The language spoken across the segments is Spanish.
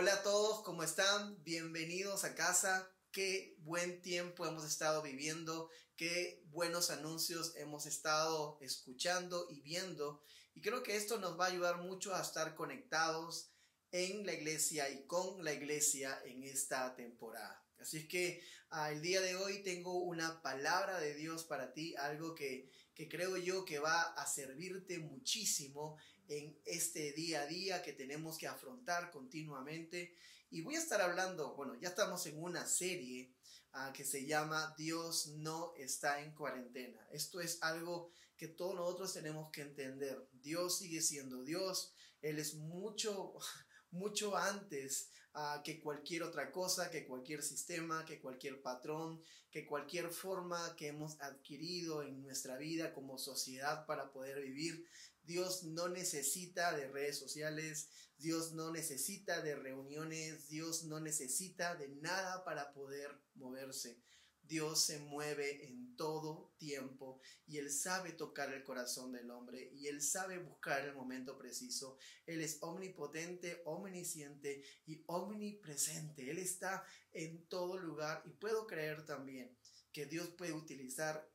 Hola a todos, ¿cómo están? Bienvenidos a casa. Qué buen tiempo hemos estado viviendo, qué buenos anuncios hemos estado escuchando y viendo. Y creo que esto nos va a ayudar mucho a estar conectados en la iglesia y con la iglesia en esta temporada. Así es que ah, el día de hoy tengo una palabra de Dios para ti, algo que, que creo yo que va a servirte muchísimo en este día a día que tenemos que afrontar continuamente. Y voy a estar hablando, bueno, ya estamos en una serie ah, que se llama Dios no está en cuarentena. Esto es algo que todos nosotros tenemos que entender. Dios sigue siendo Dios. Él es mucho mucho antes uh, que cualquier otra cosa, que cualquier sistema, que cualquier patrón, que cualquier forma que hemos adquirido en nuestra vida como sociedad para poder vivir. Dios no necesita de redes sociales, Dios no necesita de reuniones, Dios no necesita de nada para poder moverse. Dios se mueve en todo tiempo y Él sabe tocar el corazón del hombre y Él sabe buscar el momento preciso. Él es omnipotente, omnisciente y omnipresente. Él está en todo lugar y puedo creer también que Dios puede utilizar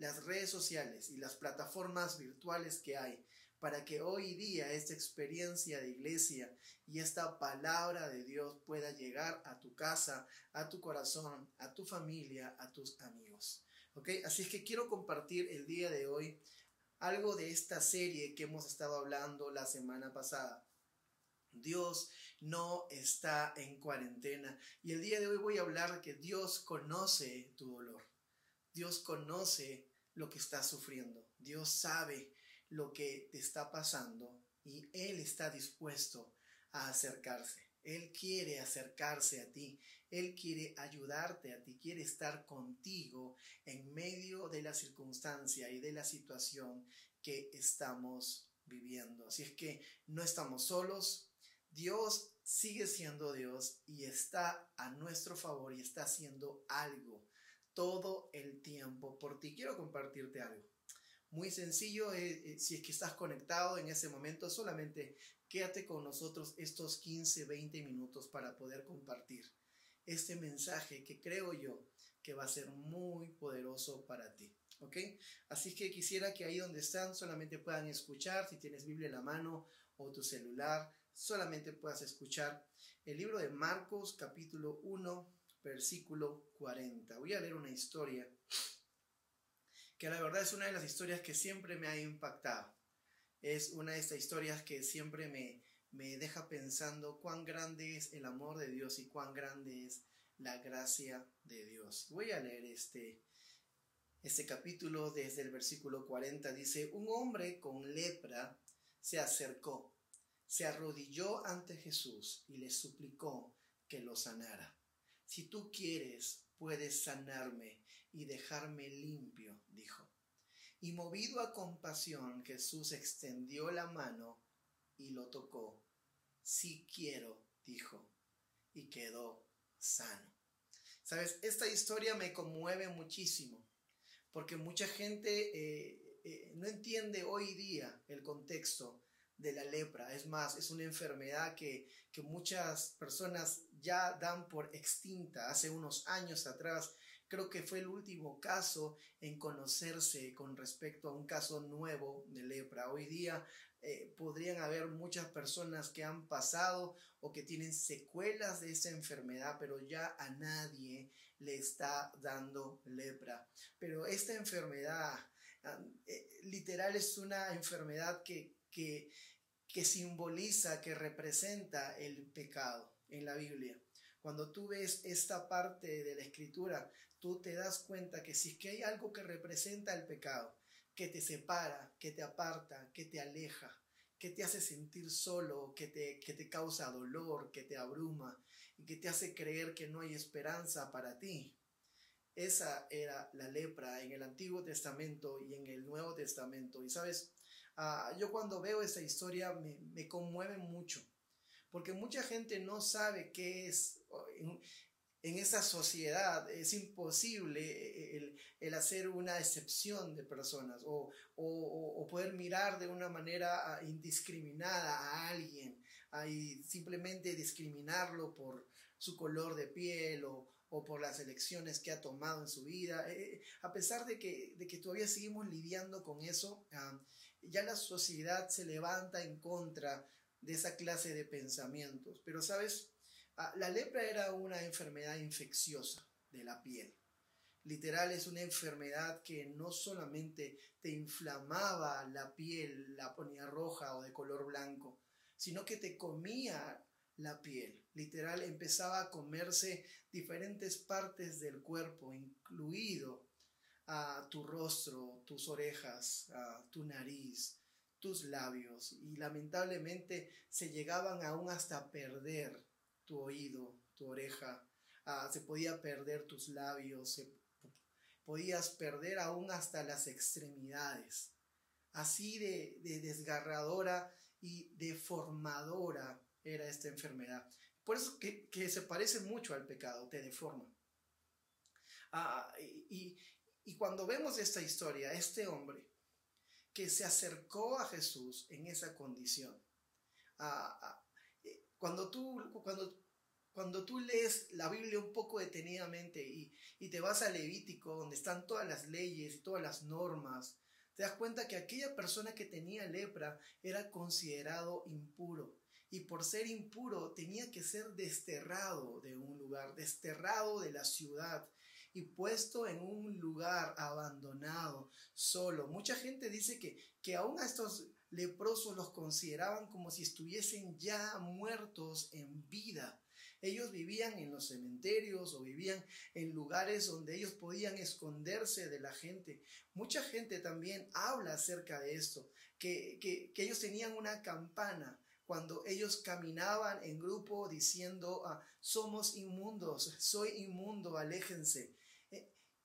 las redes sociales y las plataformas virtuales que hay para que hoy día esta experiencia de iglesia y esta palabra de Dios pueda llegar a tu casa, a tu corazón, a tu familia, a tus amigos. ¿Ok? Así es que quiero compartir el día de hoy algo de esta serie que hemos estado hablando la semana pasada. Dios no está en cuarentena. Y el día de hoy voy a hablar que Dios conoce tu dolor. Dios conoce lo que estás sufriendo. Dios sabe lo que te está pasando y Él está dispuesto a acercarse. Él quiere acercarse a ti, Él quiere ayudarte a ti, quiere estar contigo en medio de la circunstancia y de la situación que estamos viviendo. Así es que no estamos solos, Dios sigue siendo Dios y está a nuestro favor y está haciendo algo todo el tiempo por ti. Quiero compartirte algo muy sencillo. Eh, eh, si es que estás conectado en ese momento, solamente quédate con nosotros estos 15, 20 minutos para poder compartir este mensaje que creo yo que va a ser muy poderoso para ti. ¿Ok? Así que quisiera que ahí donde están solamente puedan escuchar, si tienes Biblia en la mano o tu celular, solamente puedas escuchar el libro de Marcos capítulo 1, versículo 40. Voy a leer una historia que la verdad es una de las historias que siempre me ha impactado. Es una de estas historias que siempre me, me deja pensando cuán grande es el amor de Dios y cuán grande es la gracia de Dios. Voy a leer este, este capítulo desde el versículo 40. Dice, un hombre con lepra se acercó, se arrodilló ante Jesús y le suplicó que lo sanara. Si tú quieres, puedes sanarme y dejarme limpio, dijo. Y movido a compasión, Jesús extendió la mano y lo tocó. Sí quiero, dijo, y quedó sano. Sabes, esta historia me conmueve muchísimo, porque mucha gente eh, eh, no entiende hoy día el contexto de la lepra. Es más, es una enfermedad que, que muchas personas ya dan por extinta. Hace unos años atrás creo que fue el último caso en conocerse con respecto a un caso nuevo de lepra. Hoy día eh, podrían haber muchas personas que han pasado o que tienen secuelas de esa enfermedad, pero ya a nadie le está dando lepra. Pero esta enfermedad ah, eh, literal es una enfermedad que que, que simboliza, que representa el pecado en la Biblia. Cuando tú ves esta parte de la escritura, tú te das cuenta que si es que hay algo que representa el pecado, que te separa, que te aparta, que te aleja, que te hace sentir solo, que te, que te causa dolor, que te abruma y que te hace creer que no hay esperanza para ti. Esa era la lepra en el Antiguo Testamento y en el Nuevo Testamento. Y sabes, Ah, yo cuando veo esa historia me, conmueve mucho, porque mucha gente no sabe qué es, en, esa sociedad es imposible eh, el, hacer una excepción de personas o, poder mirar de una manera ah, indiscriminada a alguien, y simplemente discriminarlo por su color de piel o, por las elecciones que ha tomado en su vida. Eh, eh, a pesar de que, de que todavía seguimos lidiando con eso, ah, ya la sociedad se levanta en contra de esa clase de pensamientos. Pero, ¿sabes? Ah, la lepra era una enfermedad infecciosa de la piel. Literal es una enfermedad que no solamente te inflamaba la piel, la ponía roja o de color blanco, sino que te comía la piel. Literal empezaba a comerse diferentes partes del cuerpo, incluido a tu rostro, tus orejas, a tu nariz, tus labios y lamentablemente se llegaban aún hasta perder tu oído, tu oreja, se podía perder tus labios, se, podías perder aún hasta las extremidades. Así de, desgarradora y deformadora era esta enfermedad. Por eso que, se parece mucho al pecado, te deforma. Ah, y, y cuando vemos esta historia, este hombre que se acercó a Jesús en esa condición, eh, cuando, tú, cuando, cuando tú lees la Biblia un poco detenidamente y, y te vas a Levítico, donde están todas las leyes y todas las normas, te das cuenta que aquella persona que tenía lepra era considerado impuro. Y por ser impuro tenía que ser desterrado de un lugar, desterrado de la ciudad y puesto en un lugar abandonado, solo. Mucha gente dice que, que aún a estos leprosos los consideraban como si estuviesen ya muertos en vida. Ellos vivían en los cementerios o vivían en lugares donde ellos podían esconderse de la gente. Mucha gente también habla acerca de esto, que, que, ellos tenían una campana cuando ellos caminaban en grupo diciendo, ah, somos inmundos, soy inmundo, aléjense.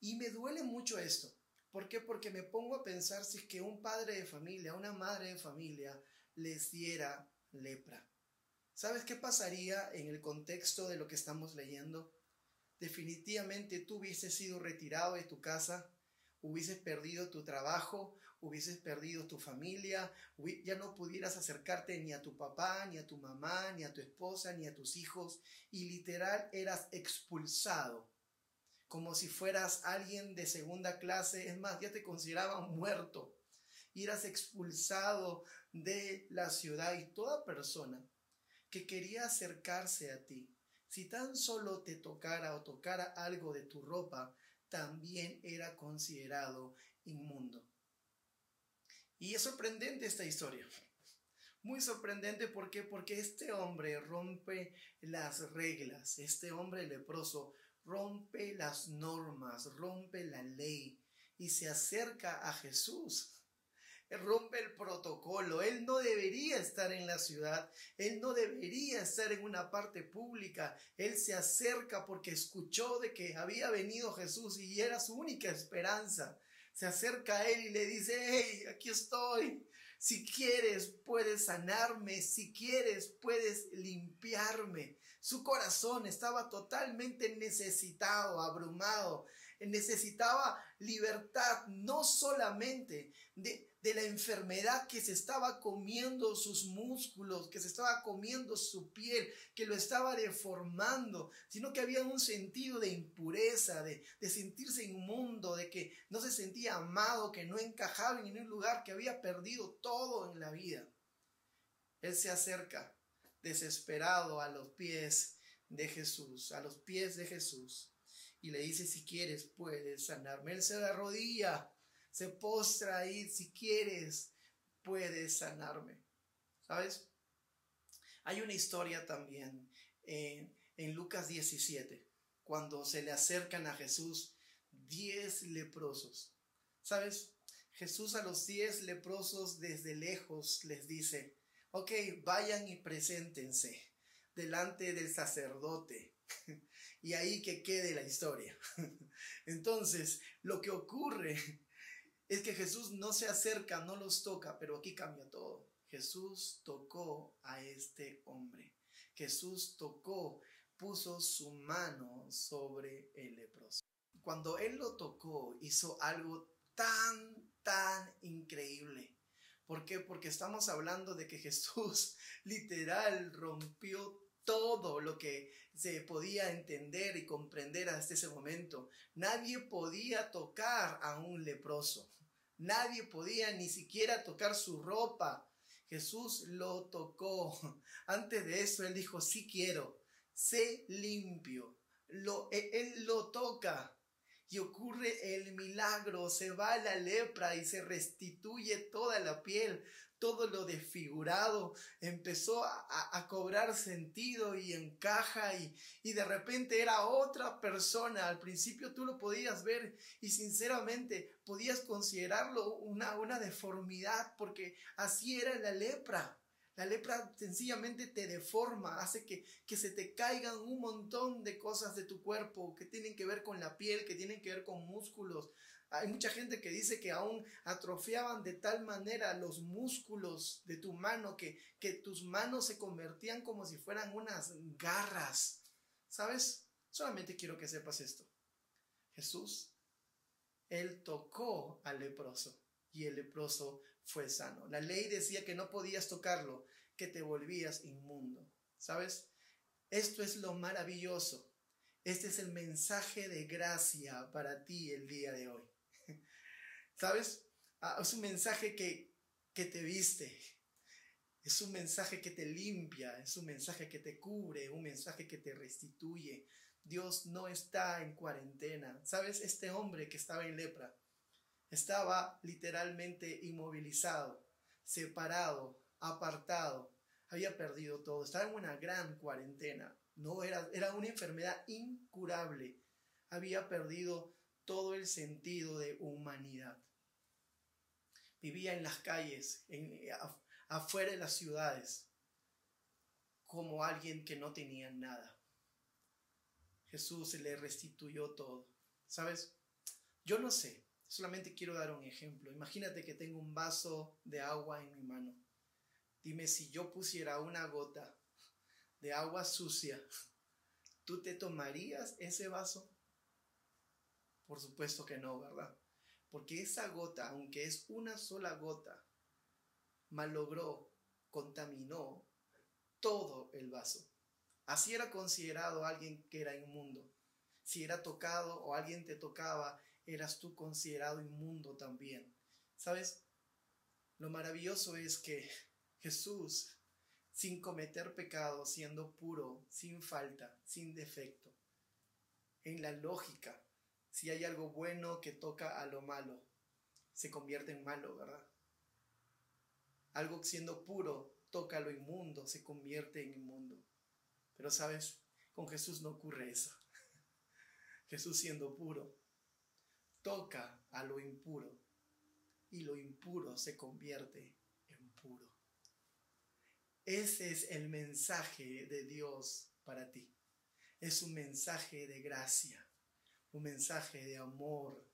Y me duele mucho esto. ¿Por qué? Porque me pongo a pensar si es que un padre de familia, una madre de familia les diera lepra. ¿Sabes qué pasaría en el contexto de lo que estamos leyendo? Definitivamente tú hubieses sido retirado de tu casa, hubieses perdido tu trabajo, hubieses perdido tu familia, ya no pudieras acercarte ni a tu papá, ni a tu mamá, ni a tu esposa, ni a tus hijos, y literal eras expulsado como si fueras alguien de segunda clase, es más, ya te consideraban muerto, eras expulsado de la ciudad y toda persona que quería acercarse a ti, si tan solo te tocara o tocara algo de tu ropa, también era considerado inmundo. Y es sorprendente esta historia. Muy sorprendente, ¿por qué? Porque este hombre rompe las reglas, este hombre leproso rompe las normas, rompe la ley y se acerca a Jesús. Rompe el protocolo. Él no debería estar en la ciudad. Él no debería estar en una parte pública. Él se acerca porque escuchó de que había venido Jesús y era su única esperanza. Se acerca a él y le dice, hey, aquí estoy. Si quieres, puedes sanarme. Si quieres, puedes limpiarme. Su corazón estaba totalmente necesitado, abrumado. Necesitaba libertad no solamente de, de, la enfermedad que se estaba comiendo sus músculos, que se estaba comiendo su piel, que lo estaba deformando, sino que había un sentido de impureza, de, de sentirse inmundo, de que no se sentía amado, que no encajaba en un lugar, que había perdido todo en la vida. Él se acerca desesperado a los pies de Jesús, a los pies de Jesús, y le dice, si quieres, puedes sanarme. Él se arrodilla, se postra ahí, si quieres, puedes sanarme. ¿Sabes? Hay una historia también en, Lucas 17, cuando se le acercan a Jesús diez leprosos. ¿Sabes? Jesús a los diez leprosos desde lejos les dice, ok, vayan y preséntense delante del sacerdote. y ahí que quede la historia. Entonces, lo que ocurre es que Jesús no se acerca, no los toca, pero aquí cambia todo. Jesús tocó a este hombre. Jesús tocó, puso su mano sobre el leproso. Cuando él lo tocó, hizo algo tan, tan increíble ¿Por qué? Porque estamos hablando de que Jesús literal rompió todo lo que se podía entender y comprender hasta ese momento. Nadie podía tocar a un leproso. Nadie podía ni siquiera tocar su ropa. Jesús lo tocó. Antes de eso, él dijo, sí quiero, sé limpio. E, él lo toca y ocurre el milagro, se va la lepra y se restituye toda la piel, todo lo desfigurado empezó a, cobrar sentido y encaja y, y, de repente era otra persona. Al principio tú lo podías ver y sinceramente podías considerarlo una, una deformidad porque así era la lepra. La lepra sencillamente te deforma, hace que, que se te caigan un montón de cosas de tu cuerpo que tienen que ver con la piel, que tienen que ver con músculos. Hay mucha gente que dice que aún atrofiaban de tal manera los músculos de tu mano que, que tus manos se convertían como si fueran unas garras. ¿Sabes? Solamente quiero que sepas esto. Jesús, Él tocó al leproso y el leproso fue sano. La ley decía que no podías tocarlo, que te volvías inmundo. ¿Sabes? Esto es lo maravilloso. Este es el mensaje de gracia para ti el día de hoy. ¿Sabes? Ah, es un mensaje que, que te viste. Es un mensaje que te limpia, es un mensaje que te cubre, un mensaje que te restituye. Dios no está en cuarentena. ¿Sabes? Este hombre que estaba en lepra, estaba literalmente inmovilizado, separado, apartado, había perdido todo, estaba en una gran cuarentena, no era, era una enfermedad incurable, había perdido todo el sentido de humanidad. Vivía en las calles, afuera de las ciudades, como alguien que no tenía nada. Jesús le restituyó todo. ¿Sabes? Yo no sé, Solamente quiero dar un ejemplo. Imagínate que tengo un vaso de agua en mi mano. Dime si yo pusiera una gota de agua sucia, ¿tú te tomarías ese vaso? Por supuesto que no, ¿verdad? Porque esa gota, aunque es una sola gota, malogró, contaminó todo el vaso. Así era considerado alguien que era inmundo. Si era tocado o alguien te tocaba, eras tú considerado inmundo también. ¿Sabes? Lo maravilloso es que Jesús, sin cometer pecado, siendo puro, sin falta, sin defecto, en la lógica, si hay algo bueno que toca a lo malo, se convierte en malo, ¿verdad? Algo siendo puro toca a lo inmundo, se convierte en inmundo. Pero sabes, con Jesús no ocurre eso. Jesús siendo puro toca a lo impuro y lo impuro se convierte en puro. Ese es el mensaje de Dios para ti. Es un mensaje de gracia, un mensaje de amor,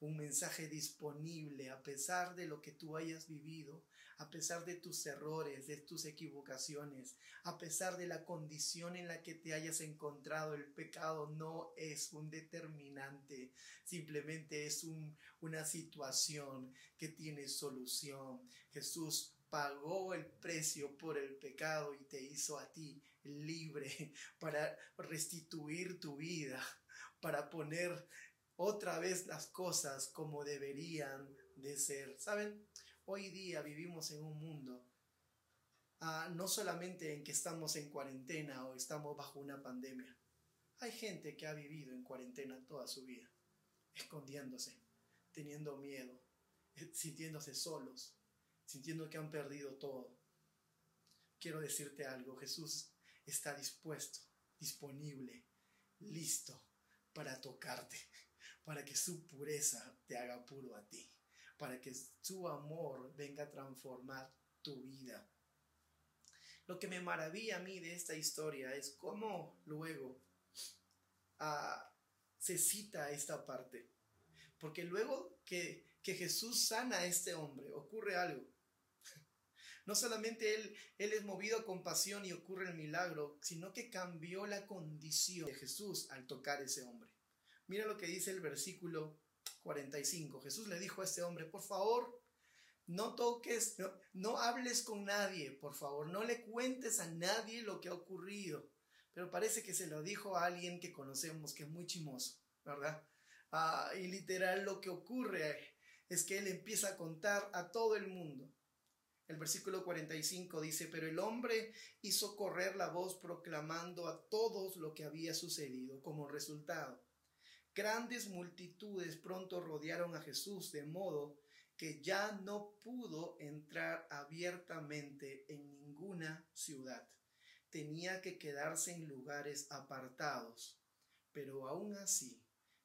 un mensaje disponible a pesar de lo que tú hayas vivido, a pesar de tus errores, de tus equivocaciones, a pesar de la condición en la que te hayas encontrado, el pecado no es un determinante, simplemente es una situación que tiene solución. Jesús pagó el precio por el pecado y te hizo a ti libre para restituir tu vida, para poner otra vez las cosas como deberían de ser. ¿Saben? Hoy día vivimos en un mundo, ah, no solamente en que estamos en cuarentena o estamos bajo una pandemia. Hay gente que ha vivido en cuarentena toda su vida, escondiéndose, teniendo miedo, eh, sintiéndose solos, sintiendo que han perdido todo. Quiero decirte algo, Jesús está dispuesto, disponible, listo para tocarte, para que su pureza te haga puro a ti para que su amor venga a transformar tu vida. Lo que me maravilla a mí de esta historia es cómo luego ah, se cita esta parte. Porque luego que, que Jesús sana a este hombre, ocurre algo. No solamente él, él es movido a compasión y ocurre el milagro, sino que cambió la condición de Jesús al tocar ese hombre. Mira lo que dice el versículo 45. Jesús le dijo a este hombre, por favor, no toques, no, no hables con nadie, por favor, no le cuentes a nadie lo que ha ocurrido. Pero parece que se lo dijo a alguien que conocemos, que es muy chimoso, ¿verdad? Ah, y literal lo que ocurre es que él empieza a contar a todo el mundo. El versículo 45 dice, pero el hombre hizo correr la voz proclamando a todos lo que había sucedido como resultado. Grandes multitudes pronto rodearon a Jesús de modo que ya no pudo entrar abiertamente en ninguna ciudad. Tenía que quedarse en lugares apartados, pero aún así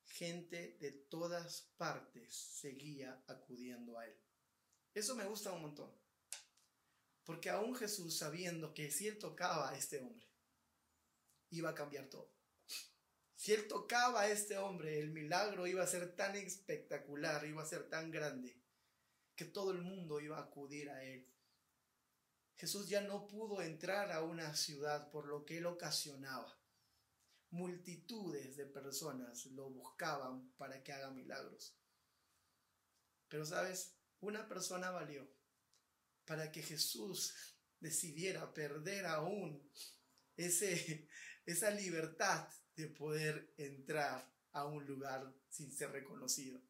gente de todas partes seguía acudiendo a él. Eso me gusta un montón. Porque aún Jesús, sabiendo que si él tocaba a este hombre, iba a cambiar todo. Si él tocaba a este hombre, el milagro iba a ser tan espectacular, iba a ser tan grande, que todo el mundo iba a acudir a él. Jesús ya no pudo entrar a una ciudad por lo que él ocasionaba multitudes de personas lo buscaban para que haga milagros. Pero sabes, una persona valió para que Jesús decidiera perder aún ese, esa libertad de poder entrar a un lugar sin ser reconocido.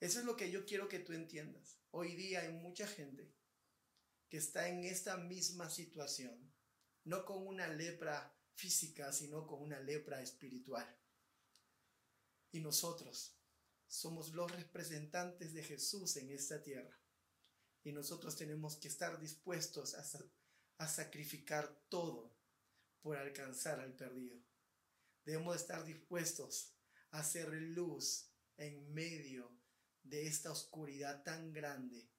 Eso es lo que yo quiero que tú entiendas. Hoy día hay mucha gente que está en esta misma situación, no con una lepra física, sino con una lepra espiritual. Y nosotros somos los representantes de Jesús en esta tierra. Y nosotros tenemos que estar dispuestos a, a sacrificar todo por alcanzar al perdido. Debemos estar dispuestos a hacer luz en medio de esta oscuridad tan grande